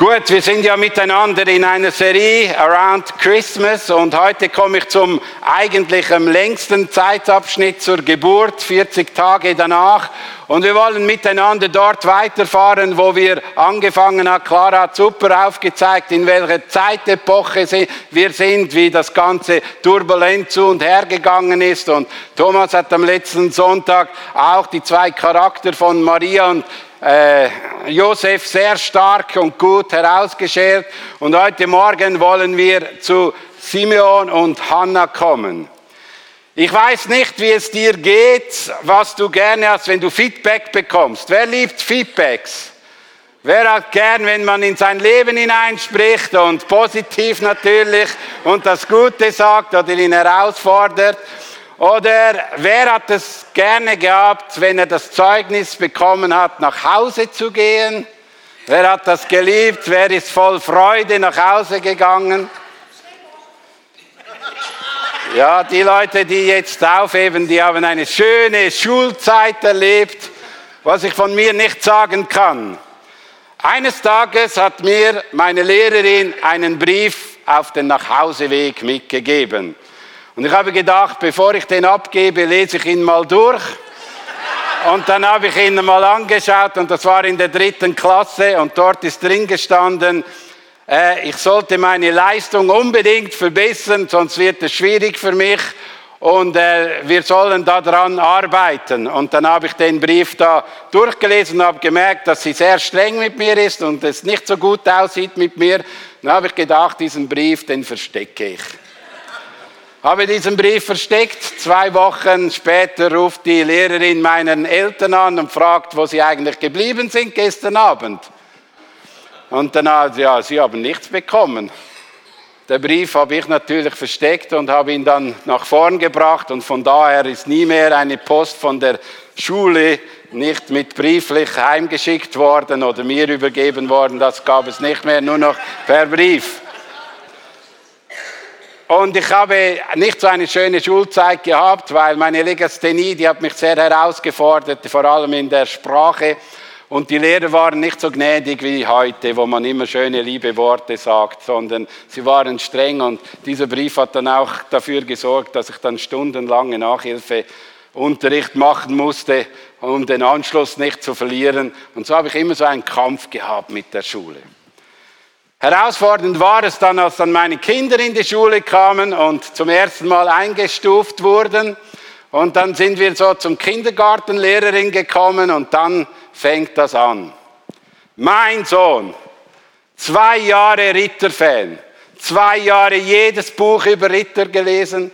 Gut, wir sind ja miteinander in einer Serie Around Christmas und heute komme ich zum eigentlich am längsten Zeitabschnitt zur Geburt, 40 Tage danach. Und wir wollen miteinander dort weiterfahren, wo wir angefangen haben. Clara hat super aufgezeigt, in welcher Zeitepoche wir sind, wie das Ganze turbulent zu und her gegangen ist. Und Thomas hat am letzten Sonntag auch die zwei Charakter von Maria und äh, Josef sehr stark und gut herausgeschert. Und heute Morgen wollen wir zu Simeon und Hannah kommen. Ich weiß nicht, wie es dir geht, was du gerne hast, wenn du Feedback bekommst. Wer liebt Feedbacks? Wer hat gern, wenn man in sein Leben hineinspricht und positiv natürlich und das Gute sagt oder ihn herausfordert? Oder wer hat es gerne gehabt, wenn er das Zeugnis bekommen hat, nach Hause zu gehen? Wer hat das geliebt? Wer ist voll Freude nach Hause gegangen? Ja, die Leute, die jetzt aufheben, die haben eine schöne Schulzeit erlebt, was ich von mir nicht sagen kann. Eines Tages hat mir meine Lehrerin einen Brief auf den Nachhauseweg mitgegeben. Und ich habe gedacht, bevor ich den abgebe, lese ich ihn mal durch. Und dann habe ich ihn mal angeschaut und das war in der dritten Klasse und dort ist drin gestanden, äh, ich sollte meine Leistung unbedingt verbessern, sonst wird es schwierig für mich und äh, wir sollen daran arbeiten. Und dann habe ich den Brief da durchgelesen und habe gemerkt, dass sie sehr streng mit mir ist und es nicht so gut aussieht mit mir. Dann habe ich gedacht, diesen Brief, den verstecke ich habe diesen Brief versteckt. Zwei Wochen später ruft die Lehrerin meinen Eltern an und fragt, wo sie eigentlich geblieben sind gestern Abend. Und dann hat ja, sie haben nichts bekommen. Der Brief habe ich natürlich versteckt und habe ihn dann nach vorn gebracht und von daher ist nie mehr eine Post von der Schule nicht mit brieflich heimgeschickt worden oder mir übergeben worden. Das gab es nicht mehr, nur noch per Brief. Und ich habe nicht so eine schöne Schulzeit gehabt, weil meine Legasthenie, die hat mich sehr herausgefordert, vor allem in der Sprache. Und die Lehrer waren nicht so gnädig wie heute, wo man immer schöne, liebe Worte sagt, sondern sie waren streng. Und dieser Brief hat dann auch dafür gesorgt, dass ich dann stundenlange Nachhilfeunterricht machen musste, um den Anschluss nicht zu verlieren. Und so habe ich immer so einen Kampf gehabt mit der Schule. Herausfordernd war es dann, als dann meine Kinder in die Schule kamen und zum ersten Mal eingestuft wurden. Und dann sind wir so zum Kindergartenlehrerin gekommen und dann fängt das an. Mein Sohn, zwei Jahre Ritterfan, zwei Jahre jedes Buch über Ritter gelesen,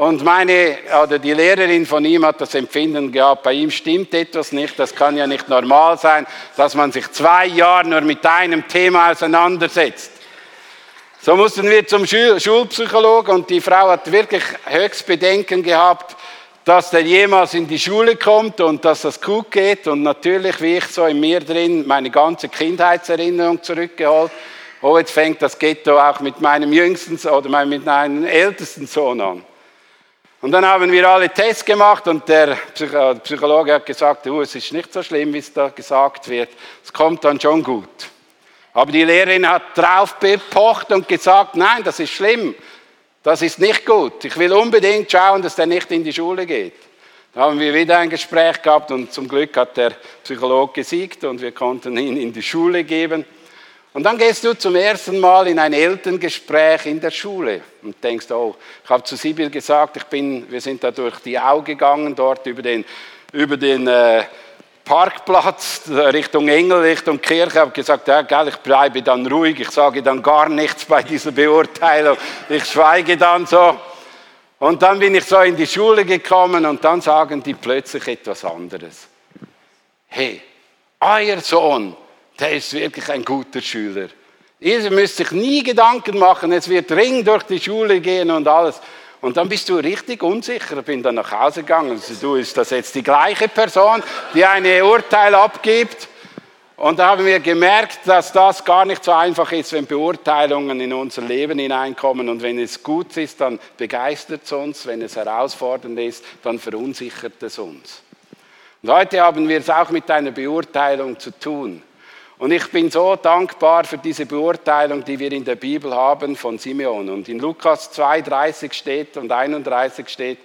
und meine, oder die Lehrerin von ihm hat das Empfinden gehabt, bei ihm stimmt etwas nicht, das kann ja nicht normal sein, dass man sich zwei Jahre nur mit einem Thema auseinandersetzt. So mussten wir zum Schulpsychologen und die Frau hat wirklich höchst Bedenken gehabt, dass der jemals in die Schule kommt und dass das gut geht. Und natürlich, wie ich so in mir drin, meine ganze Kindheitserinnerung zurückgeholt. Oh, jetzt fängt das Ghetto auch mit meinem jüngsten oder mit meinem ältesten Sohn an. Und dann haben wir alle Tests gemacht und der Psychologe hat gesagt, oh, es ist nicht so schlimm, wie es da gesagt wird. Es kommt dann schon gut. Aber die Lehrerin hat drauf bepocht und gesagt, nein, das ist schlimm. Das ist nicht gut. Ich will unbedingt schauen, dass der nicht in die Schule geht. Da haben wir wieder ein Gespräch gehabt und zum Glück hat der Psychologe gesiegt und wir konnten ihn in die Schule geben. Und dann gehst du zum ersten Mal in ein Elterngespräch in der Schule und denkst, oh, ich habe zu Sibyl gesagt, ich bin, wir sind da durch die Au gegangen, dort über den, über den äh, Parkplatz Richtung Engel, Richtung Kirche, habe gesagt, ja, gell, ich bleibe dann ruhig, ich sage dann gar nichts bei dieser Beurteilung, ich schweige dann so. Und dann bin ich so in die Schule gekommen und dann sagen die plötzlich etwas anderes. Hey, euer Sohn der ist wirklich ein guter Schüler. Ihr müsst sich nie Gedanken machen, es wird ring durch die Schule gehen und alles. Und dann bist du richtig unsicher. Bin dann nach Hause gegangen. Also, du, ist das jetzt die gleiche Person, die ein Urteil abgibt? Und da haben wir gemerkt, dass das gar nicht so einfach ist, wenn Beurteilungen in unser Leben hineinkommen. Und wenn es gut ist, dann begeistert es uns. Wenn es herausfordernd ist, dann verunsichert es uns. Und heute haben wir es auch mit einer Beurteilung zu tun. Und ich bin so dankbar für diese Beurteilung, die wir in der Bibel haben von Simeon. Und in Lukas 2,30 steht und 31 steht,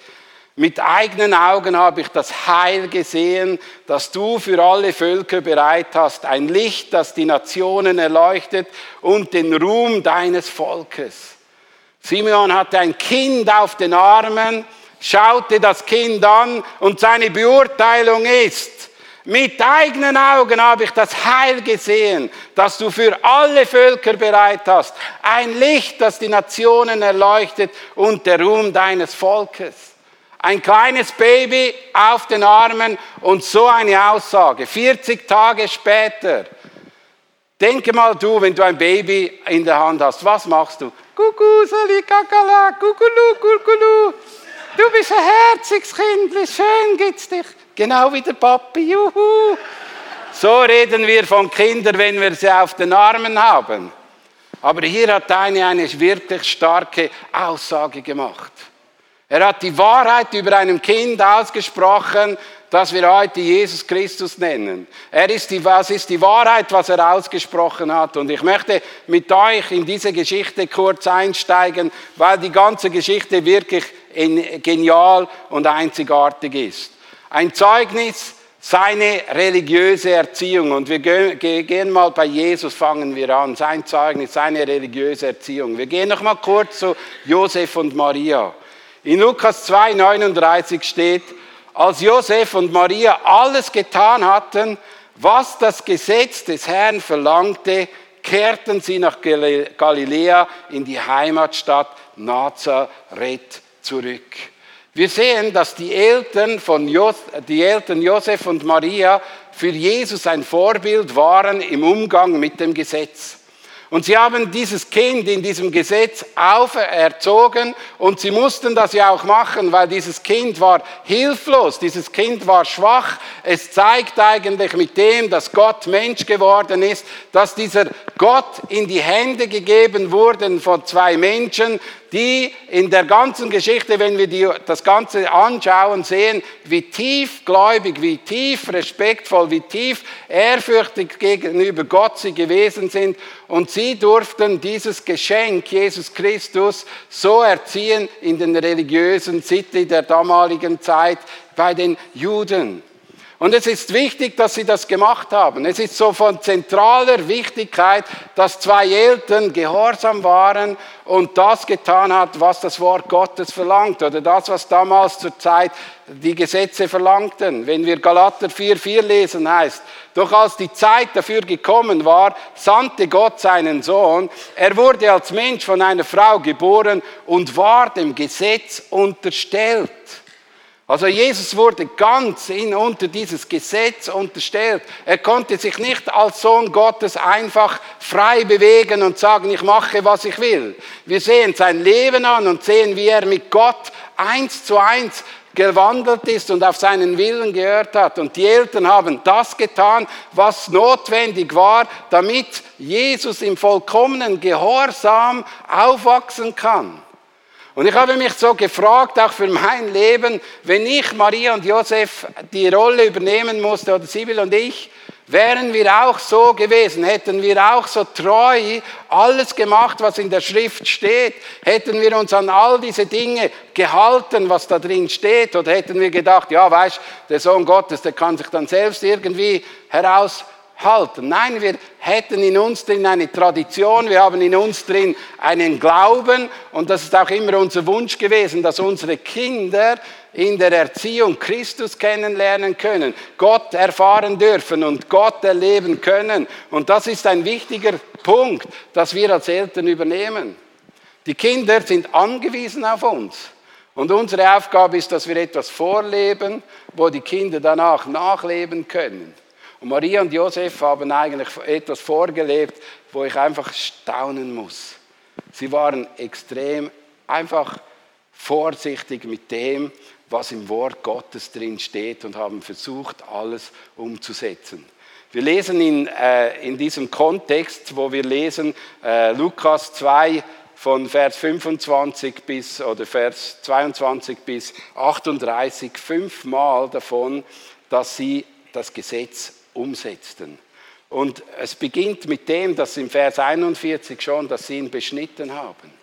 mit eigenen Augen habe ich das Heil gesehen, das du für alle Völker bereit hast, ein Licht, das die Nationen erleuchtet und den Ruhm deines Volkes. Simeon hatte ein Kind auf den Armen, schaute das Kind an und seine Beurteilung ist, mit eigenen Augen habe ich das Heil gesehen, das du für alle Völker bereit hast, ein Licht, das die Nationen erleuchtet und der Ruhm deines Volkes. Ein kleines Baby auf den Armen und so eine Aussage. 40 Tage später. Denke mal du, wenn du ein Baby in der Hand hast, was machst du? Kuckuck, sali, kakala, kukulu, kukulu. Du bist ein herziges Kind, wie schön geht's dich. Genau wie der Papi, juhu. So reden wir von Kindern, wenn wir sie auf den Armen haben. Aber hier hat eine eine wirklich starke Aussage gemacht. Er hat die Wahrheit über einem Kind ausgesprochen, das wir heute Jesus Christus nennen. Er ist die, was ist die Wahrheit, was er ausgesprochen hat. Und ich möchte mit euch in diese Geschichte kurz einsteigen, weil die ganze Geschichte wirklich genial und einzigartig ist. Ein Zeugnis, seine religiöse Erziehung. Und wir gehen mal bei Jesus, fangen wir an. Sein Zeugnis, seine religiöse Erziehung. Wir gehen noch mal kurz zu Josef und Maria. In Lukas 2, 39 steht, als Josef und Maria alles getan hatten, was das Gesetz des Herrn verlangte, kehrten sie nach Galiläa in die Heimatstadt Nazareth zurück. Wir sehen, dass die Eltern, von Jos die Eltern Josef und Maria für Jesus ein Vorbild waren im Umgang mit dem Gesetz. Und sie haben dieses Kind in diesem Gesetz auferzogen und sie mussten das ja auch machen, weil dieses Kind war hilflos, dieses Kind war schwach. Es zeigt eigentlich mit dem, dass Gott Mensch geworden ist, dass dieser Gott in die Hände gegeben wurde von zwei Menschen, die in der ganzen Geschichte, wenn wir die, das Ganze anschauen, sehen, wie tiefgläubig, wie tief respektvoll, wie tief ehrfürchtig gegenüber Gott sie gewesen sind. Und sie durften dieses Geschenk, Jesus Christus, so erziehen in den religiösen Sitte der damaligen Zeit bei den Juden. Und es ist wichtig, dass sie das gemacht haben. Es ist so von zentraler Wichtigkeit, dass zwei Eltern gehorsam waren und das getan hat, was das Wort Gottes verlangt oder das, was damals zur Zeit die Gesetze verlangten. Wenn wir Galater 4,4 lesen, heißt, doch als die Zeit dafür gekommen war, sandte Gott seinen Sohn. Er wurde als Mensch von einer Frau geboren und war dem Gesetz unterstellt. Also Jesus wurde ganz in, unter dieses Gesetz unterstellt. Er konnte sich nicht als Sohn Gottes einfach frei bewegen und sagen, ich mache, was ich will. Wir sehen sein Leben an und sehen, wie er mit Gott eins zu eins gewandelt ist und auf seinen Willen gehört hat. Und die Eltern haben das getan, was notwendig war, damit Jesus im vollkommenen Gehorsam aufwachsen kann. Und ich habe mich so gefragt, auch für mein Leben, wenn ich Maria und Josef die Rolle übernehmen musste, oder Sibyl und ich, wären wir auch so gewesen, hätten wir auch so treu alles gemacht, was in der Schrift steht, hätten wir uns an all diese Dinge gehalten, was da drin steht, oder hätten wir gedacht, ja, weißt, der Sohn Gottes, der kann sich dann selbst irgendwie heraus halten. Nein, wir hätten in uns drin eine Tradition, wir haben in uns drin einen Glauben und das ist auch immer unser Wunsch gewesen, dass unsere Kinder in der Erziehung Christus kennenlernen können, Gott erfahren dürfen und Gott erleben können. Und das ist ein wichtiger Punkt, dass wir als Eltern übernehmen. Die Kinder sind angewiesen auf uns. Und unsere Aufgabe ist, dass wir etwas vorleben, wo die Kinder danach nachleben können. Und Maria und Josef haben eigentlich etwas vorgelebt, wo ich einfach staunen muss. Sie waren extrem einfach vorsichtig mit dem, was im Wort Gottes drin steht und haben versucht, alles umzusetzen. Wir lesen in, äh, in diesem Kontext, wo wir lesen äh, Lukas 2 von Vers 25 bis oder Vers 22 bis 38 fünfmal davon, dass sie das Gesetz umsetzten. Und es beginnt mit dem, dass im Vers 41 schon, dass sie ihn beschnitten haben.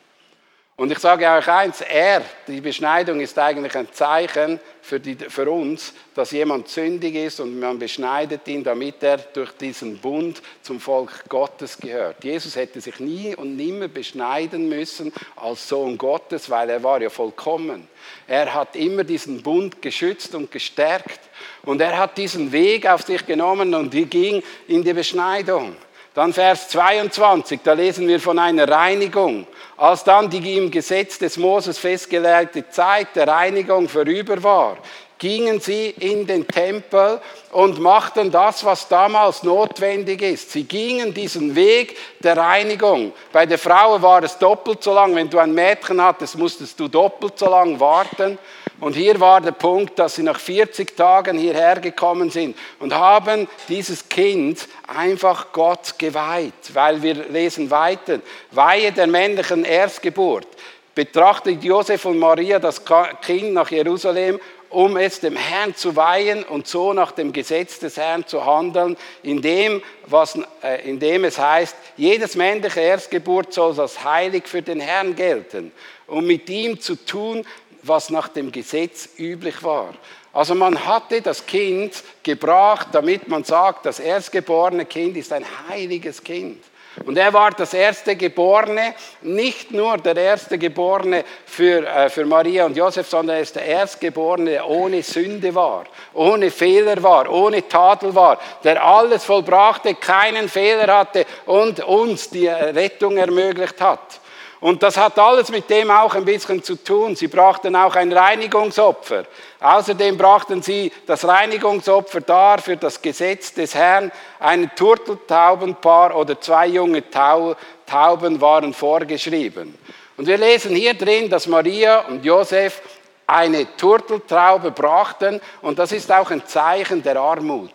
Und ich sage euch eins, er, die Beschneidung ist eigentlich ein Zeichen für, die, für, uns, dass jemand sündig ist und man beschneidet ihn, damit er durch diesen Bund zum Volk Gottes gehört. Jesus hätte sich nie und nimmer beschneiden müssen als Sohn Gottes, weil er war ja vollkommen. Er hat immer diesen Bund geschützt und gestärkt und er hat diesen Weg auf sich genommen und ging in die Beschneidung. Dann Vers 22, da lesen wir von einer Reinigung. Als dann die im Gesetz des Moses festgelegte Zeit der Reinigung vorüber war, gingen sie in den Tempel und machten das, was damals notwendig ist. Sie gingen diesen Weg der Reinigung. Bei der Frau war es doppelt so lang. Wenn du ein Mädchen hattest, musstest du doppelt so lang warten. Und hier war der Punkt, dass sie nach 40 Tagen hierher gekommen sind und haben dieses Kind einfach Gott geweiht, weil wir lesen weiter, Weihe der männlichen Erstgeburt. Betrachtet Josef und Maria das Kind nach Jerusalem um es dem Herrn zu weihen und so nach dem Gesetz des Herrn zu handeln, in dem, was, äh, in dem es heißt, jedes männliche Erstgeburt soll als heilig für den Herrn gelten, um mit ihm zu tun, was nach dem Gesetz üblich war. Also man hatte das Kind gebracht, damit man sagt, das erstgeborene Kind ist ein heiliges Kind. Und er war das erste Geborene, nicht nur der erste Geborene für, äh, für Maria und Josef, sondern er ist der Erstgeborene, der ohne Sünde war, ohne Fehler war, ohne Tadel war, der alles vollbrachte, keinen Fehler hatte und uns die Rettung ermöglicht hat. Und das hat alles mit dem auch ein bisschen zu tun. Sie brachten auch ein Reinigungsopfer. Außerdem brachten sie das Reinigungsopfer dar für das Gesetz des Herrn. Ein Turteltaubenpaar oder zwei junge Tauben waren vorgeschrieben. Und wir lesen hier drin, dass Maria und Josef eine Turteltraube brachten und das ist auch ein Zeichen der Armut.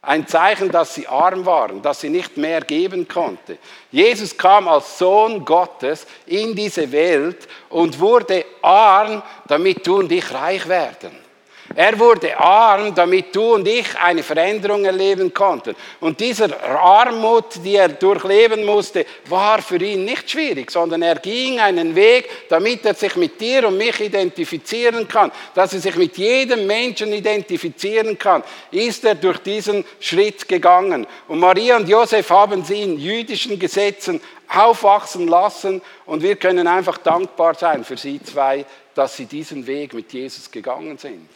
Ein Zeichen, dass sie arm waren, dass sie nicht mehr geben konnte. Jesus kam als Sohn Gottes in diese Welt und wurde arm, damit du und ich reich werden. Er wurde arm, damit du und ich eine Veränderung erleben konnten. Und dieser Armut, die er durchleben musste, war für ihn nicht schwierig, sondern er ging einen Weg, damit er sich mit dir und mich identifizieren kann, dass er sich mit jedem Menschen identifizieren kann, ist er durch diesen Schritt gegangen. Und Maria und Josef haben sie in jüdischen Gesetzen aufwachsen lassen und wir können einfach dankbar sein für sie zwei, dass sie diesen Weg mit Jesus gegangen sind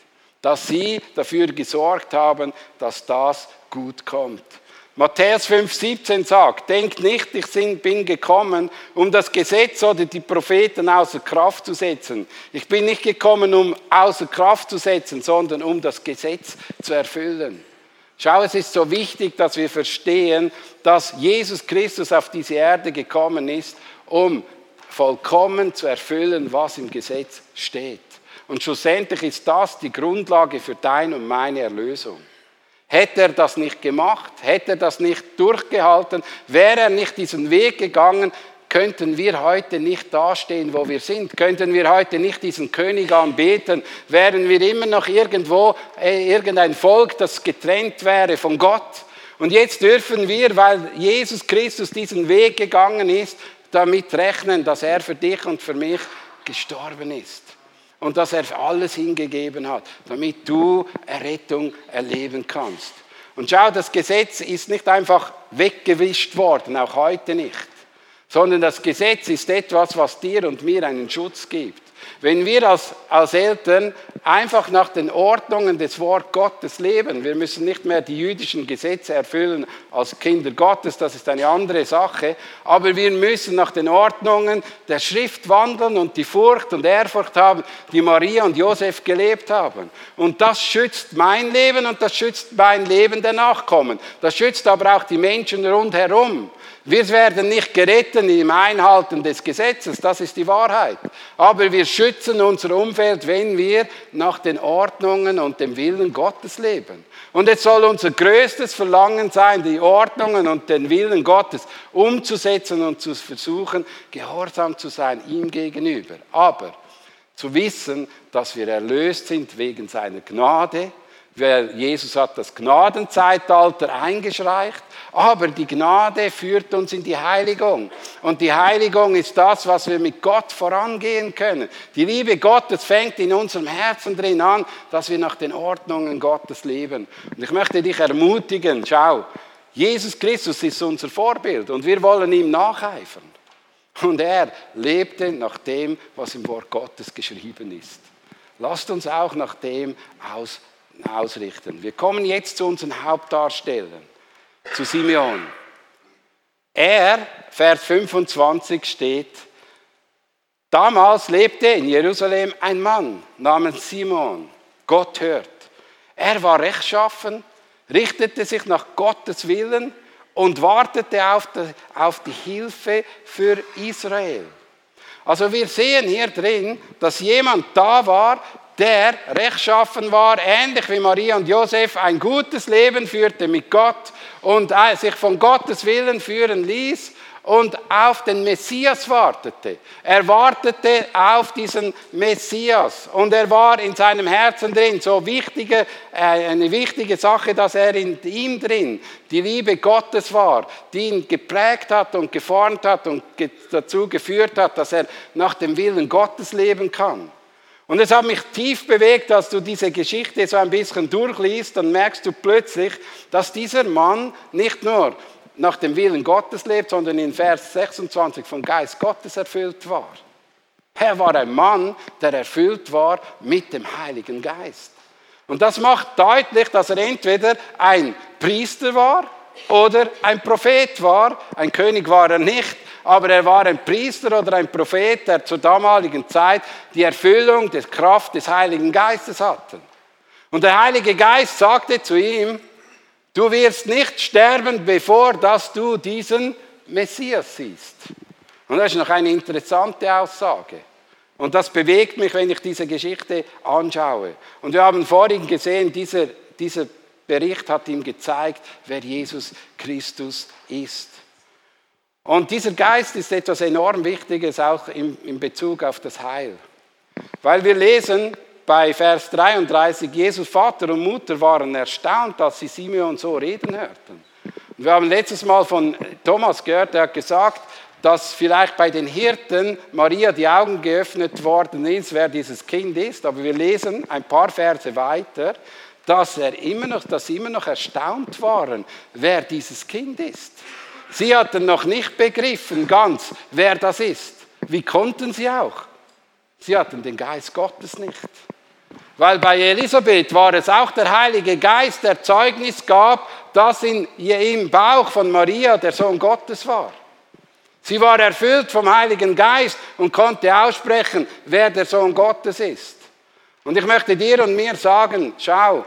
dass sie dafür gesorgt haben, dass das gut kommt. Matthäus 5,17 sagt, denkt nicht, ich bin gekommen, um das Gesetz oder die Propheten außer Kraft zu setzen. Ich bin nicht gekommen, um außer Kraft zu setzen, sondern um das Gesetz zu erfüllen. Schau, es ist so wichtig, dass wir verstehen, dass Jesus Christus auf diese Erde gekommen ist, um vollkommen zu erfüllen, was im Gesetz steht. Und schlussendlich ist das die Grundlage für deine und meine Erlösung. Hätte er das nicht gemacht, hätte er das nicht durchgehalten, wäre er nicht diesen Weg gegangen, könnten wir heute nicht dastehen, wo wir sind, könnten wir heute nicht diesen König anbeten, wären wir immer noch irgendwo äh, irgendein Volk, das getrennt wäre von Gott. Und jetzt dürfen wir, weil Jesus Christus diesen Weg gegangen ist, damit rechnen, dass er für dich und für mich gestorben ist und dass er alles hingegeben hat, damit du Errettung erleben kannst. Und schau, das Gesetz ist nicht einfach weggewischt worden, auch heute nicht, sondern das Gesetz ist etwas, was dir und mir einen Schutz gibt. Wenn wir als, als Eltern einfach nach den Ordnungen des Wort Gottes leben, wir müssen nicht mehr die jüdischen Gesetze erfüllen als Kinder Gottes, das ist eine andere Sache, aber wir müssen nach den Ordnungen der Schrift wandeln und die Furcht und Ehrfurcht haben, die Maria und Josef gelebt haben. Und das schützt mein Leben und das schützt mein Leben der Nachkommen. Das schützt aber auch die Menschen rundherum. Wir werden nicht gerettet im Einhalten des Gesetzes, das ist die Wahrheit. Aber wir schützen unser Umfeld, wenn wir nach den Ordnungen und dem Willen Gottes leben. Und es soll unser größtes Verlangen sein, die Ordnungen und den Willen Gottes umzusetzen und zu versuchen, gehorsam zu sein ihm gegenüber. Aber zu wissen, dass wir erlöst sind wegen seiner Gnade, Jesus hat das Gnadenzeitalter eingeschreicht, aber die Gnade führt uns in die Heiligung. Und die Heiligung ist das, was wir mit Gott vorangehen können. Die Liebe Gottes fängt in unserem Herzen drin an, dass wir nach den Ordnungen Gottes leben. Und ich möchte dich ermutigen, schau, Jesus Christus ist unser Vorbild und wir wollen ihm nacheifern. Und er lebte nach dem, was im Wort Gottes geschrieben ist. Lasst uns auch nach dem aus ausrichten. Wir kommen jetzt zu unseren Hauptdarstellern, zu Simeon. Er, Vers 25 steht, damals lebte in Jerusalem ein Mann namens Simon. Gott hört. Er war rechtschaffen, richtete sich nach Gottes Willen und wartete auf die, auf die Hilfe für Israel. Also wir sehen hier drin, dass jemand da war, der rechtschaffen war, ähnlich wie Maria und Josef, ein gutes Leben führte mit Gott und äh, sich von Gottes Willen führen ließ und auf den Messias wartete. Er wartete auf diesen Messias und er war in seinem Herzen drin. So wichtige, äh, eine wichtige Sache, dass er in ihm drin die Liebe Gottes war, die ihn geprägt hat und geformt hat und dazu geführt hat, dass er nach dem Willen Gottes leben kann. Und es hat mich tief bewegt, als du diese Geschichte so ein bisschen durchliest, dann merkst du plötzlich, dass dieser Mann nicht nur nach dem Willen Gottes lebt, sondern in Vers 26 vom Geist Gottes erfüllt war. Er war ein Mann, der erfüllt war mit dem Heiligen Geist. Und das macht deutlich, dass er entweder ein Priester war oder ein Prophet war. Ein König war er nicht, aber er war ein Priester oder ein Prophet, der zur damaligen Zeit die Erfüllung der Kraft des Heiligen Geistes hatte. Und der Heilige Geist sagte zu ihm, du wirst nicht sterben, bevor dass du diesen Messias siehst. Und das ist noch eine interessante Aussage. Und das bewegt mich, wenn ich diese Geschichte anschaue. Und wir haben vorhin gesehen, dieser, dieser Bericht hat ihm gezeigt, wer Jesus Christus ist. Und dieser Geist ist etwas enorm Wichtiges auch in, Bezug auf das Heil. Weil wir lesen bei Vers 33, Jesus Vater und Mutter waren erstaunt, dass sie Simeon so reden hörten. Und wir haben letztes Mal von Thomas gehört, der hat gesagt, dass vielleicht bei den Hirten Maria die Augen geöffnet worden ist, wer dieses Kind ist. Aber wir lesen ein paar Verse weiter, dass, er immer noch, dass sie immer noch erstaunt waren, wer dieses Kind ist. Sie hatten noch nicht begriffen ganz, wer das ist. Wie konnten sie auch? Sie hatten den Geist Gottes nicht. Weil bei Elisabeth war es auch der Heilige Geist, der Zeugnis gab, dass in, im Bauch von Maria der Sohn Gottes war. Sie war erfüllt vom Heiligen Geist und konnte aussprechen, wer der Sohn Gottes ist. Und ich möchte dir und mir sagen, schau,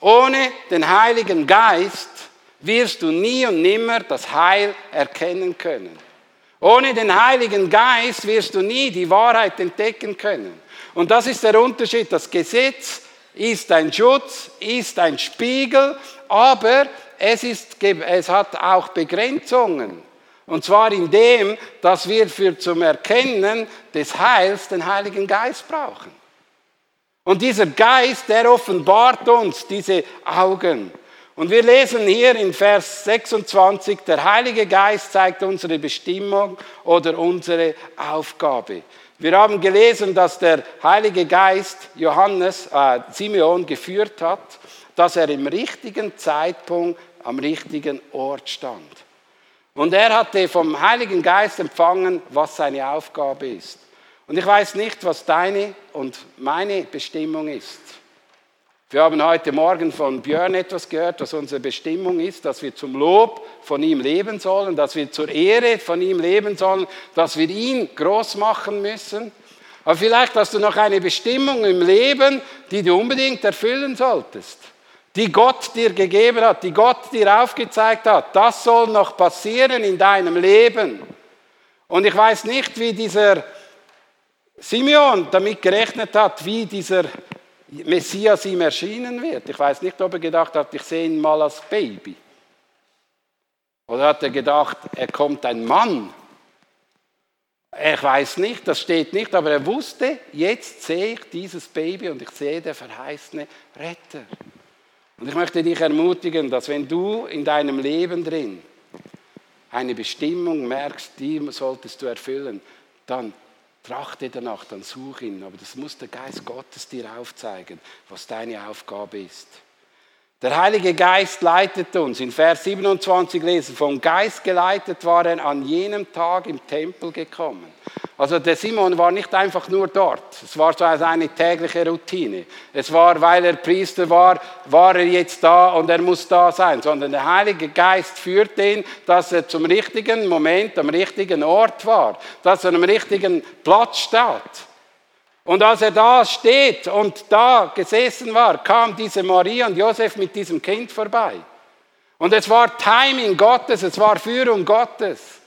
ohne den Heiligen Geist wirst du nie und nimmer das Heil erkennen können. Ohne den Heiligen Geist wirst du nie die Wahrheit entdecken können. Und das ist der Unterschied. Das Gesetz ist ein Schutz, ist ein Spiegel, aber es, ist, es hat auch Begrenzungen. Und zwar in dem, dass wir für zum Erkennen des Heils den Heiligen Geist brauchen. Und dieser Geist, der offenbart uns diese Augen. Und wir lesen hier in Vers 26, der Heilige Geist zeigt unsere Bestimmung oder unsere Aufgabe. Wir haben gelesen, dass der Heilige Geist Johannes, äh, Simeon geführt hat, dass er im richtigen Zeitpunkt am richtigen Ort stand. Und er hatte vom Heiligen Geist empfangen, was seine Aufgabe ist. Und ich weiß nicht, was deine und meine Bestimmung ist. Wir haben heute Morgen von Björn etwas gehört, was unsere Bestimmung ist, dass wir zum Lob von ihm leben sollen, dass wir zur Ehre von ihm leben sollen, dass wir ihn groß machen müssen. Aber vielleicht hast du noch eine Bestimmung im Leben, die du unbedingt erfüllen solltest, die Gott dir gegeben hat, die Gott dir aufgezeigt hat. Das soll noch passieren in deinem Leben. Und ich weiß nicht, wie dieser Simeon damit gerechnet hat, wie dieser Messias ihm erschienen wird. Ich weiß nicht, ob er gedacht hat, ich sehe ihn mal als Baby. Oder hat er gedacht, er kommt ein Mann? Ich weiß nicht, das steht nicht, aber er wusste, jetzt sehe ich dieses Baby und ich sehe der verheißene Retter. Und ich möchte dich ermutigen, dass wenn du in deinem Leben drin eine Bestimmung merkst, die solltest du erfüllen, dann trachte danach, dann such ihn. Aber das muss der Geist Gottes dir aufzeigen, was deine Aufgabe ist. Der Heilige Geist leitet uns. In Vers 27 lesen, vom Geist geleitet war er an jenem Tag im Tempel gekommen. Also der Simon war nicht einfach nur dort. Es war so eine tägliche Routine. Es war, weil er Priester war, war er jetzt da und er muss da sein. Sondern der Heilige Geist führt ihn, dass er zum richtigen Moment am richtigen Ort war. Dass er am richtigen Platz steht. Und als er da steht und da gesessen war, kam diese Maria und Josef mit diesem Kind vorbei. Und es war Timing Gottes, es war Führung Gottes.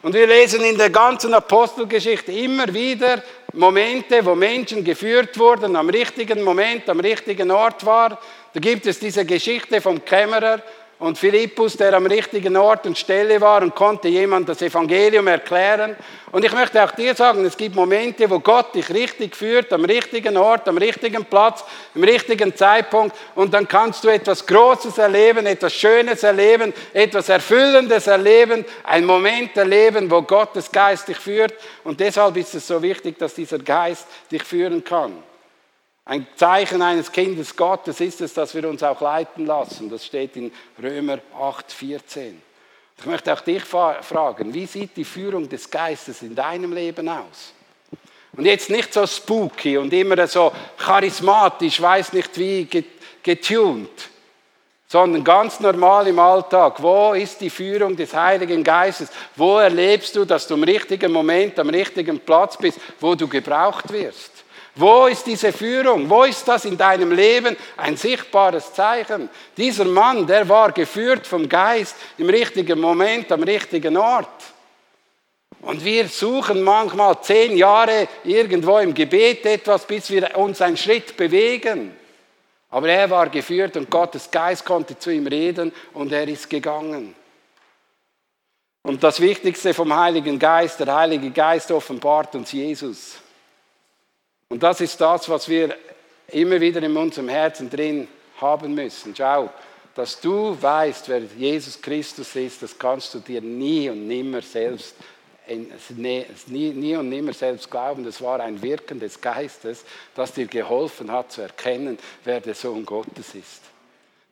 Und wir lesen in der ganzen Apostelgeschichte immer wieder Momente, wo Menschen geführt wurden, am richtigen Moment, am richtigen Ort war. Da gibt es diese Geschichte vom Kämmerer, und Philippus, der am richtigen Ort und Stelle war und konnte jemand das Evangelium erklären. Und ich möchte auch dir sagen, es gibt Momente, wo Gott dich richtig führt, am richtigen Ort, am richtigen Platz, im richtigen Zeitpunkt. Und dann kannst du etwas Großes erleben, etwas Schönes erleben, etwas Erfüllendes erleben, ein Moment erleben, wo Gottes Geist dich führt. Und deshalb ist es so wichtig, dass dieser Geist dich führen kann. Ein Zeichen eines Kindes Gottes ist es, dass wir uns auch leiten lassen. Das steht in Römer 8, 14. Ich möchte auch dich fragen, wie sieht die Führung des Geistes in deinem Leben aus? Und jetzt nicht so spooky und immer so charismatisch, weiß nicht wie, getuned, sondern ganz normal im Alltag. Wo ist die Führung des Heiligen Geistes? Wo erlebst du, dass du im richtigen Moment am richtigen Platz bist, wo du gebraucht wirst? Wo ist diese Führung? Wo ist das in deinem Leben ein sichtbares Zeichen? Dieser Mann, der war geführt vom Geist im richtigen Moment, am richtigen Ort. Und wir suchen manchmal zehn Jahre irgendwo im Gebet etwas, bis wir uns einen Schritt bewegen. Aber er war geführt und Gottes Geist konnte zu ihm reden und er ist gegangen. Und das Wichtigste vom Heiligen Geist, der Heilige Geist offenbart uns Jesus. Und das ist das, was wir immer wieder in unserem Herzen drin haben müssen. Schau, dass du weißt, wer Jesus Christus ist, das kannst du dir nie und nimmer selbst nie, nie und nimmer selbst glauben. Das war ein Wirken des Geistes, das dir geholfen hat zu erkennen, wer der Sohn Gottes ist.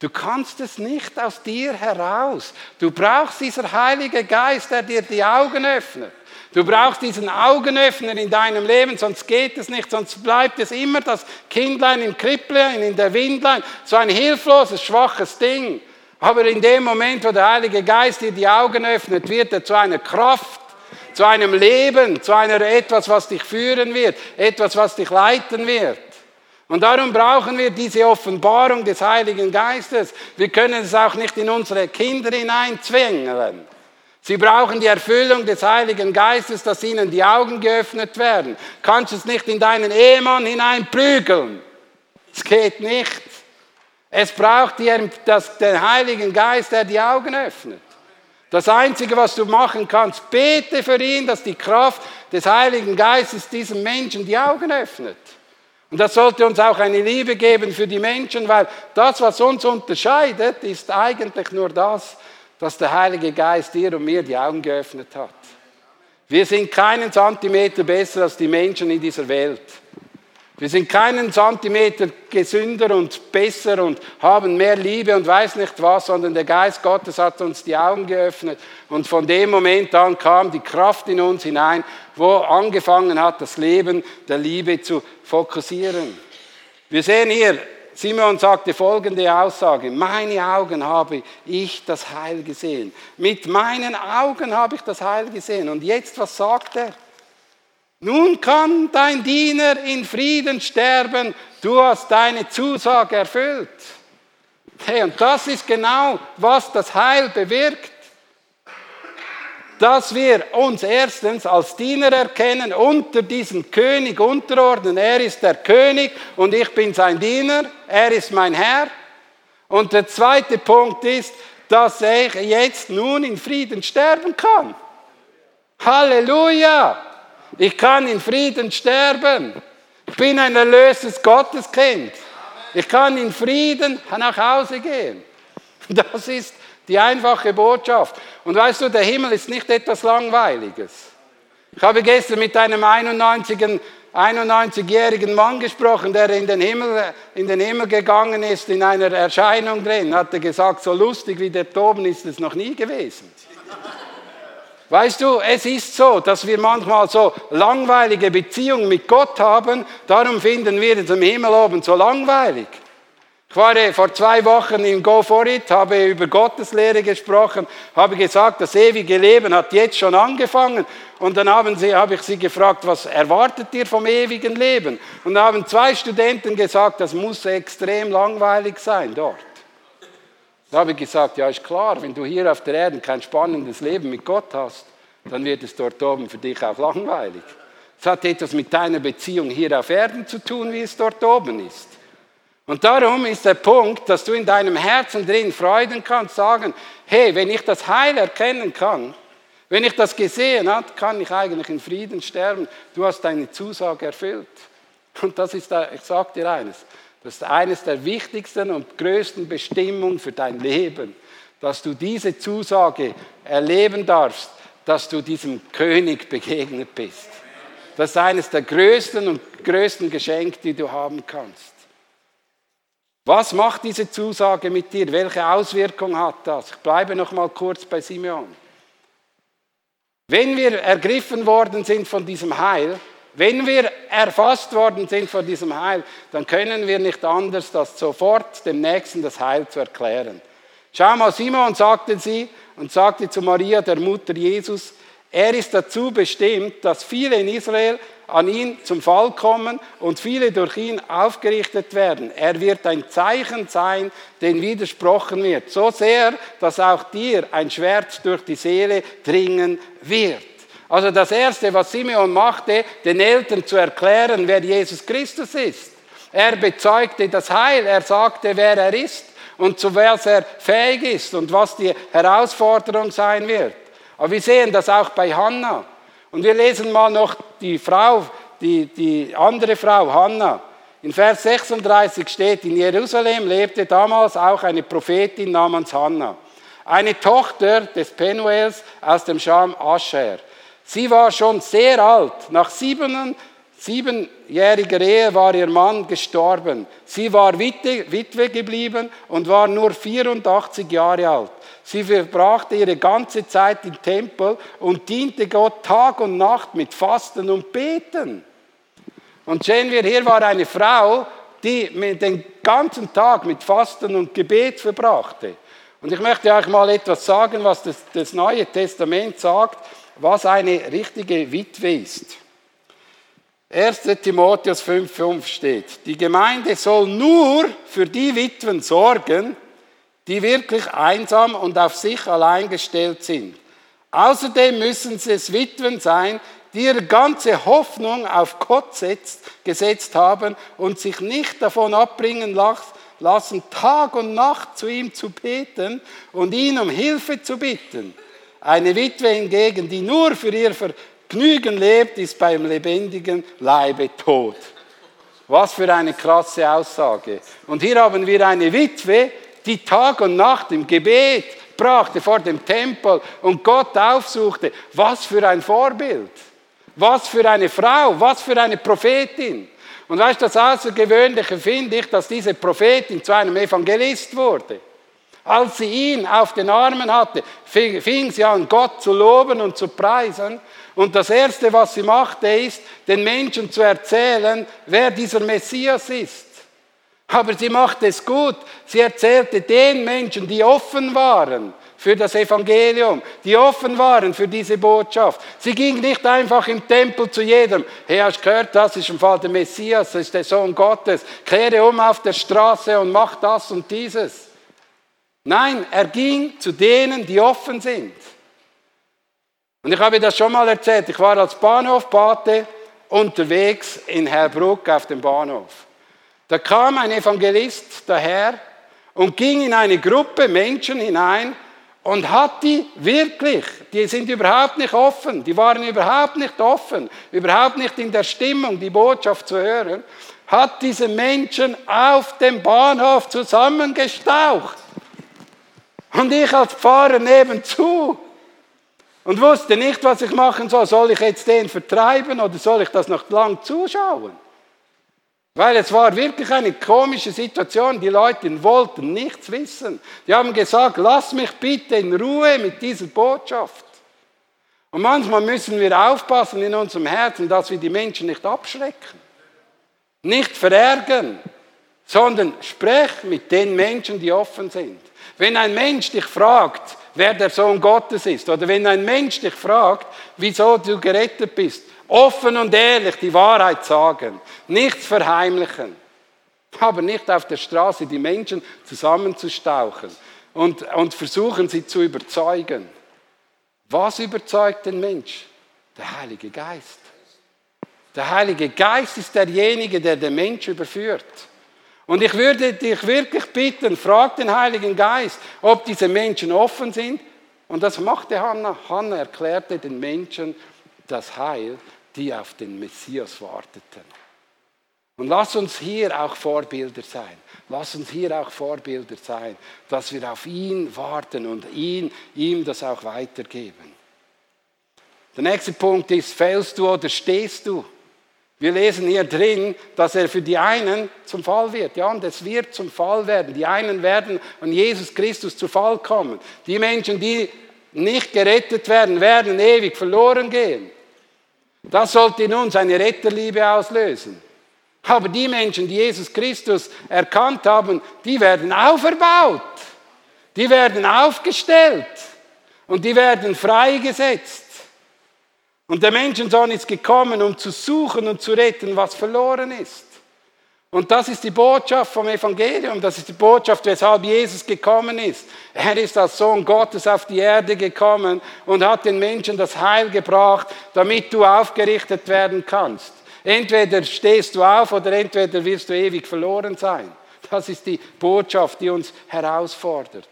Du kannst es nicht aus dir heraus. Du brauchst dieser Heilige Geist, der dir die Augen öffnet. Du brauchst diesen Augenöffner in deinem Leben, sonst geht es nicht, sonst bleibt es immer das Kindlein im Kripplein, in der Windlein, so ein hilfloses, schwaches Ding. Aber in dem Moment, wo der Heilige Geist dir die Augen öffnet, wird er zu einer Kraft, zu einem Leben, zu einer etwas, was dich führen wird, etwas, was dich leiten wird. Und darum brauchen wir diese Offenbarung des Heiligen Geistes. Wir können es auch nicht in unsere Kinder hineinzwängeln. Sie brauchen die Erfüllung des Heiligen Geistes, dass ihnen die Augen geöffnet werden. Kannst es nicht in deinen Ehemann hineinprügeln. Es geht nicht. Es braucht die, das, den Heiligen Geist, der die Augen öffnet. Das Einzige, was du machen kannst, bete für ihn, dass die Kraft des Heiligen Geistes diesem Menschen die Augen öffnet. Und das sollte uns auch eine Liebe geben für die Menschen, weil das, was uns unterscheidet, ist eigentlich nur das, dass der Heilige Geist dir und mir die Augen geöffnet hat. Wir sind keinen Zentimeter besser als die Menschen in dieser Welt. Wir sind keinen Zentimeter gesünder und besser und haben mehr Liebe und weiß nicht was, sondern der Geist Gottes hat uns die Augen geöffnet. Und von dem Moment an kam die Kraft in uns hinein, wo angefangen hat, das Leben der Liebe zu fokussieren. Wir sehen hier Simon sagte folgende Aussage, meine Augen habe ich das Heil gesehen. Mit meinen Augen habe ich das Heil gesehen. Und jetzt, was sagt er? Nun kann dein Diener in Frieden sterben, du hast deine Zusage erfüllt. Hey, und das ist genau, was das Heil bewirkt. Dass wir uns erstens als Diener erkennen, unter diesem König unterordnen. Er ist der König und ich bin sein Diener. Er ist mein Herr. Und der zweite Punkt ist, dass ich jetzt nun in Frieden sterben kann. Halleluja! Ich kann in Frieden sterben. Ich bin ein erlöstes Gotteskind. Ich kann in Frieden nach Hause gehen. Das ist die einfache Botschaft. Und weißt du, der Himmel ist nicht etwas Langweiliges. Ich habe gestern mit einem 91-jährigen 91 Mann gesprochen, der in den, Himmel, in den Himmel gegangen ist, in einer Erscheinung drin, hat er gesagt, so lustig wie der Toben ist es noch nie gewesen. Weißt du, es ist so, dass wir manchmal so langweilige Beziehungen mit Gott haben, darum finden wir es im Himmel oben so langweilig. Ich war vor zwei Wochen in Go For It, habe über Gotteslehre gesprochen, habe gesagt, das ewige Leben hat jetzt schon angefangen. Und dann haben sie, habe ich sie gefragt, was erwartet ihr vom ewigen Leben? Und dann haben zwei Studenten gesagt, das muss extrem langweilig sein dort. Da habe ich gesagt, ja ist klar, wenn du hier auf der Erde kein spannendes Leben mit Gott hast, dann wird es dort oben für dich auch langweilig. Es hat etwas mit deiner Beziehung hier auf Erden zu tun, wie es dort oben ist. Und darum ist der Punkt, dass du in deinem Herzen drin freuden kannst, sagen, hey, wenn ich das Heil erkennen kann, wenn ich das gesehen habe, kann ich eigentlich in Frieden sterben. Du hast deine Zusage erfüllt. Und das ist, ich sage dir eines, das ist eines der wichtigsten und größten Bestimmungen für dein Leben, dass du diese Zusage erleben darfst, dass du diesem König begegnet bist. Das ist eines der größten und größten Geschenke, die du haben kannst. Was macht diese Zusage mit dir? Welche Auswirkung hat das? Ich bleibe noch mal kurz bei Simeon. Wenn wir ergriffen worden sind von diesem Heil, wenn wir erfasst worden sind von diesem Heil, dann können wir nicht anders, als sofort dem Nächsten das Heil zu erklären. Schau mal, Simon sagte sie und sagte zu Maria, der Mutter Jesus, er ist dazu bestimmt, dass viele in Israel an ihn zum Fall kommen und viele durch ihn aufgerichtet werden. Er wird ein Zeichen sein, dem widersprochen wird, so sehr, dass auch dir ein Schwert durch die Seele dringen wird. Also das Erste, was Simeon machte, den Eltern zu erklären, wer Jesus Christus ist. Er bezeugte das Heil, er sagte, wer er ist und zu was er fähig ist und was die Herausforderung sein wird. Aber wir sehen das auch bei Hannah. Und wir lesen mal noch die Frau, die, die andere Frau, Hannah. In Vers 36 steht, in Jerusalem lebte damals auch eine Prophetin namens Hannah, eine Tochter des Penuels aus dem Scham Asher. Sie war schon sehr alt. Nach sieben, siebenjähriger Ehe war ihr Mann gestorben. Sie war Witwe, Witwe geblieben und war nur 84 Jahre alt. Sie verbrachte ihre ganze Zeit im Tempel und diente Gott Tag und Nacht mit Fasten und Beten. Und sehen wir, hier war eine Frau, die den ganzen Tag mit Fasten und Gebet verbrachte. Und ich möchte euch mal etwas sagen, was das, das Neue Testament sagt, was eine richtige Witwe ist. 1. Timotheus 5,5 steht, die Gemeinde soll nur für die Witwen sorgen, die wirklich einsam und auf sich allein gestellt sind. Außerdem müssen es Witwen sein, die ihre ganze Hoffnung auf Gott setzt, gesetzt haben und sich nicht davon abbringen lassen, Tag und Nacht zu ihm zu beten und ihn um Hilfe zu bitten. Eine Witwe hingegen, die nur für ihr Vergnügen lebt, ist beim lebendigen Leibe tot. Was für eine krasse Aussage. Und hier haben wir eine Witwe, die Tag und Nacht im Gebet brachte vor dem Tempel und Gott aufsuchte. Was für ein Vorbild. Was für eine Frau, was für eine Prophetin. Und weißt du, das Außergewöhnliche finde ich, dass diese Prophetin zu einem Evangelist wurde. Als sie ihn auf den Armen hatte, fing sie an, Gott zu loben und zu preisen. Und das Erste, was sie machte, ist, den Menschen zu erzählen, wer dieser Messias ist. Aber sie machte es gut. Sie erzählte den Menschen, die offen waren für das Evangelium, die offen waren für diese Botschaft. Sie ging nicht einfach im Tempel zu jedem, hey, hast gehört, das ist im Fall der Messias, das ist der Sohn Gottes, kehre um auf der Straße und mach das und dieses. Nein, er ging zu denen, die offen sind. Und ich habe das schon mal erzählt. Ich war als Bahnhofpate unterwegs in Herbruck auf dem Bahnhof. Da kam ein Evangelist daher und ging in eine Gruppe Menschen hinein und hat die wirklich, die sind überhaupt nicht offen, die waren überhaupt nicht offen, überhaupt nicht in der Stimmung, die Botschaft zu hören, hat diese Menschen auf dem Bahnhof zusammengestaucht. Und ich als Pfarrer nebenzu und wusste nicht, was ich machen soll. Soll ich jetzt den vertreiben oder soll ich das noch lang zuschauen? Weil es war wirklich eine komische Situation. Die Leute wollten nichts wissen. Die haben gesagt, lass mich bitte in Ruhe mit dieser Botschaft. Und manchmal müssen wir aufpassen in unserem Herzen, dass wir die Menschen nicht abschrecken, nicht verärgern, sondern sprech mit den Menschen, die offen sind. Wenn ein Mensch dich fragt, wer der Sohn Gottes ist, oder wenn ein Mensch dich fragt, wieso du gerettet bist, offen und ehrlich die Wahrheit sagen, nichts verheimlichen, aber nicht auf der Straße die Menschen zusammenzustauchen und, und versuchen sie zu überzeugen. Was überzeugt den Mensch? Der Heilige Geist. Der Heilige Geist ist derjenige, der den Mensch überführt. Und ich würde dich wirklich bitten, frag den Heiligen Geist, ob diese Menschen offen sind. Und das machte Hannah. Hannah erklärte den Menschen das Heil, die auf den Messias warteten. Und lass uns hier auch Vorbilder sein. Lass uns hier auch Vorbilder sein, dass wir auf ihn warten und ihn, ihm das auch weitergeben. Der nächste Punkt ist, fällst du oder stehst du? Wir lesen hier drin, dass er für die einen zum Fall wird. Ja, und es wird zum Fall werden. Die einen werden an Jesus Christus zu Fall kommen. Die Menschen, die nicht gerettet werden, werden ewig verloren gehen. Das sollte in uns eine Retterliebe auslösen. Aber die Menschen, die Jesus Christus erkannt haben, die werden auferbaut. Die werden aufgestellt. Und die werden freigesetzt. Und der Menschensohn ist gekommen, um zu suchen und zu retten, was verloren ist. Und das ist die Botschaft vom Evangelium, das ist die Botschaft, weshalb Jesus gekommen ist. Er ist als Sohn Gottes auf die Erde gekommen und hat den Menschen das Heil gebracht, damit du aufgerichtet werden kannst. Entweder stehst du auf oder entweder wirst du ewig verloren sein. Das ist die Botschaft, die uns herausfordert.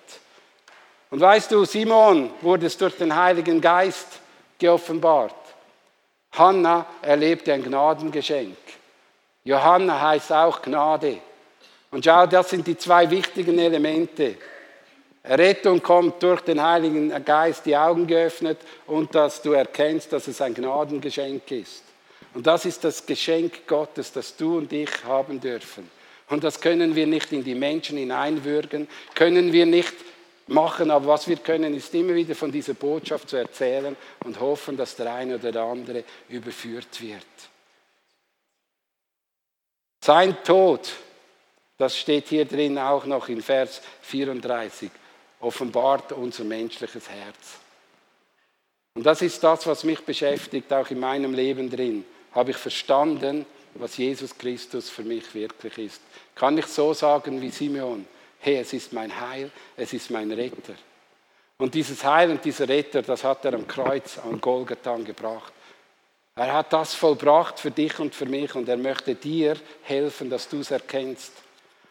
Und weißt du, Simon wurde es durch den Heiligen Geist geoffenbart. Hannah erlebte ein Gnadengeschenk. Johanna heißt auch Gnade. Und schau, das sind die zwei wichtigen Elemente. Rettung kommt durch den Heiligen Geist die Augen geöffnet und dass du erkennst, dass es ein Gnadengeschenk ist. Und das ist das Geschenk Gottes, das du und ich haben dürfen. Und das können wir nicht in die Menschen hineinwürgen, können wir nicht machen, aber was wir können, ist immer wieder von dieser Botschaft zu erzählen und hoffen, dass der eine oder der andere überführt wird. Sein Tod, das steht hier drin auch noch in Vers 34, offenbart unser menschliches Herz. Und das ist das, was mich beschäftigt, auch in meinem Leben drin. Habe ich verstanden, was Jesus Christus für mich wirklich ist? Kann ich so sagen wie Simeon? hey, es ist mein Heil, es ist mein Retter. Und dieses Heil und dieser Retter, das hat er am Kreuz, am Golgatha gebracht. Er hat das vollbracht für dich und für mich und er möchte dir helfen, dass du es erkennst.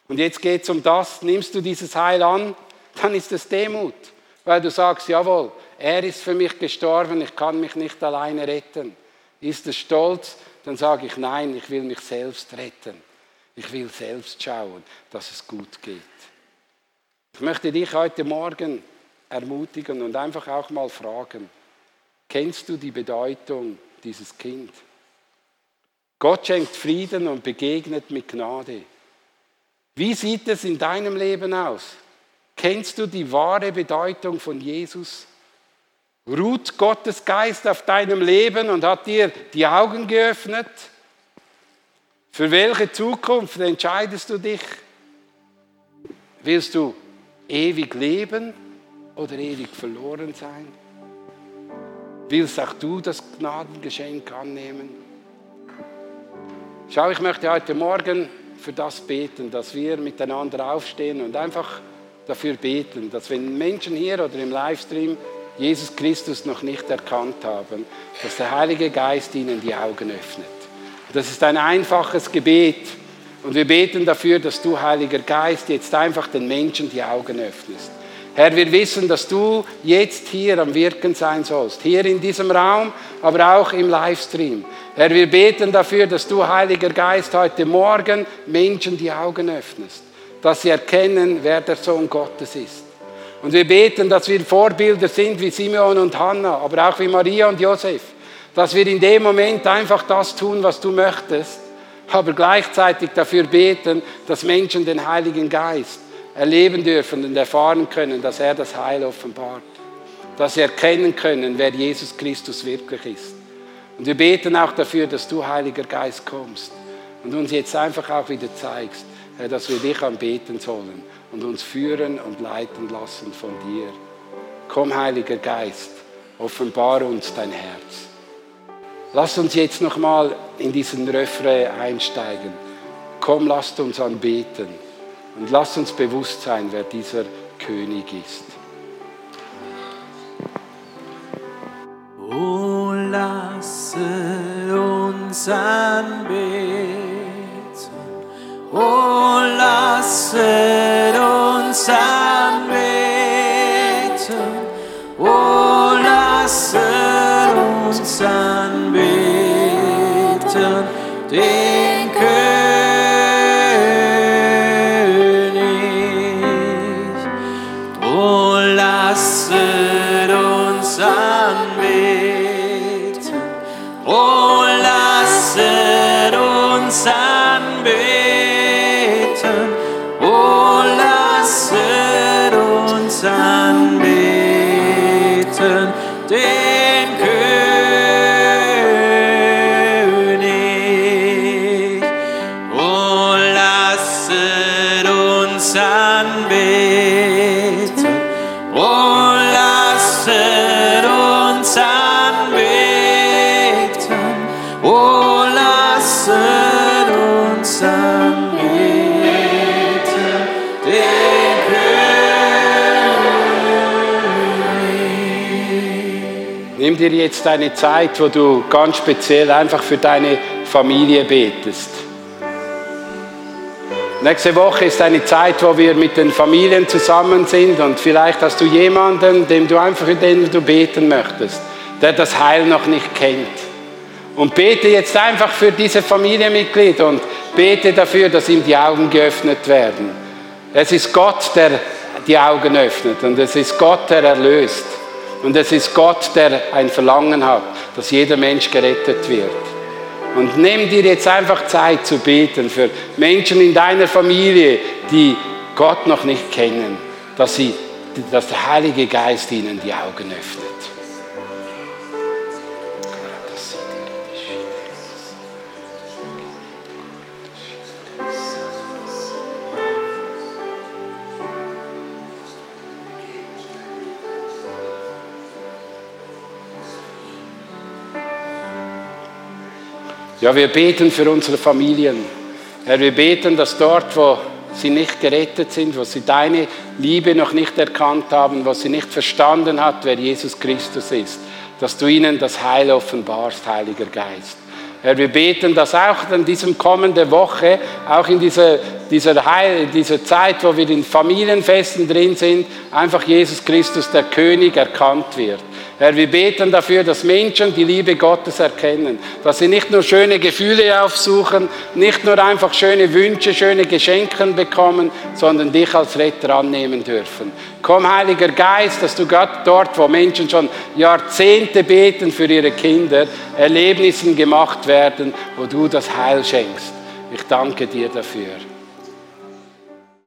Und jetzt geht es um das, nimmst du dieses Heil an, dann ist es Demut, weil du sagst, jawohl, er ist für mich gestorben, ich kann mich nicht alleine retten. Ist es Stolz, dann sage ich, nein, ich will mich selbst retten. Ich will selbst schauen, dass es gut geht. Ich möchte dich heute Morgen ermutigen und einfach auch mal fragen, kennst du die Bedeutung dieses Kind? Gott schenkt Frieden und begegnet mit Gnade. Wie sieht es in deinem Leben aus? Kennst du die wahre Bedeutung von Jesus? Ruht Gottes Geist auf deinem Leben und hat dir die Augen geöffnet? Für welche Zukunft entscheidest du dich? Willst du ewig leben oder ewig verloren sein? Willst auch du das Gnadengeschenk annehmen? Schau, ich möchte heute Morgen für das beten, dass wir miteinander aufstehen und einfach dafür beten, dass wenn Menschen hier oder im Livestream Jesus Christus noch nicht erkannt haben, dass der Heilige Geist ihnen die Augen öffnet. Das ist ein einfaches Gebet. Und wir beten dafür, dass du, Heiliger Geist, jetzt einfach den Menschen die Augen öffnest. Herr, wir wissen, dass du jetzt hier am Wirken sein sollst, hier in diesem Raum, aber auch im Livestream. Herr, wir beten dafür, dass du, Heiliger Geist, heute Morgen Menschen die Augen öffnest, dass sie erkennen, wer der Sohn Gottes ist. Und wir beten, dass wir Vorbilder sind wie Simeon und Hannah, aber auch wie Maria und Josef, dass wir in dem Moment einfach das tun, was du möchtest, aber gleichzeitig dafür beten, dass Menschen den Heiligen Geist erleben dürfen und erfahren können, dass er das Heil offenbart. Dass sie erkennen können, wer Jesus Christus wirklich ist. Und wir beten auch dafür, dass du, Heiliger Geist, kommst und uns jetzt einfach auch wieder zeigst, dass wir dich anbeten sollen und uns führen und leiten lassen von dir. Komm, Heiliger Geist, offenbare uns dein Herz. Lass uns jetzt nochmal in diesen Refrain einsteigen. Komm, lasst uns anbeten. Und lasst uns bewusst sein, wer dieser König ist. Oh, lasse uns anbeten. Oh, lasse uns anbeten. Oh, lasse uns anbeten. Dir jetzt eine Zeit, wo du ganz speziell einfach für deine Familie betest. Nächste Woche ist eine Zeit, wo wir mit den Familien zusammen sind und vielleicht hast du jemanden, dem du einfach den du beten möchtest, der das Heil noch nicht kennt. Und bete jetzt einfach für diese Familienmitglied und bete dafür, dass ihm die Augen geöffnet werden. Es ist Gott, der die Augen öffnet und es ist Gott, der erlöst. Und es ist Gott, der ein Verlangen hat, dass jeder Mensch gerettet wird. Und nimm dir jetzt einfach Zeit zu beten für Menschen in deiner Familie, die Gott noch nicht kennen, dass, sie, dass der Heilige Geist ihnen die Augen öffnet. Ja, wir beten für unsere Familien. Herr, wir beten, dass dort, wo sie nicht gerettet sind, wo sie deine Liebe noch nicht erkannt haben, wo sie nicht verstanden hat, wer Jesus Christus ist, dass du ihnen das Heil offenbarst, Heiliger Geist. Herr, wir beten, dass auch in diesem kommende Woche, auch in dieser, dieser, Heil, dieser Zeit, wo wir in Familienfesten drin sind, einfach Jesus Christus, der König, erkannt wird. Herr, wir beten dafür, dass Menschen die Liebe Gottes erkennen, dass sie nicht nur schöne Gefühle aufsuchen, nicht nur einfach schöne Wünsche, schöne Geschenke bekommen, sondern dich als Retter annehmen dürfen. Komm, Heiliger Geist, dass du Gott dort, wo Menschen schon Jahrzehnte beten für ihre Kinder, Erlebnissen gemacht werden, wo du das Heil schenkst. Ich danke dir dafür.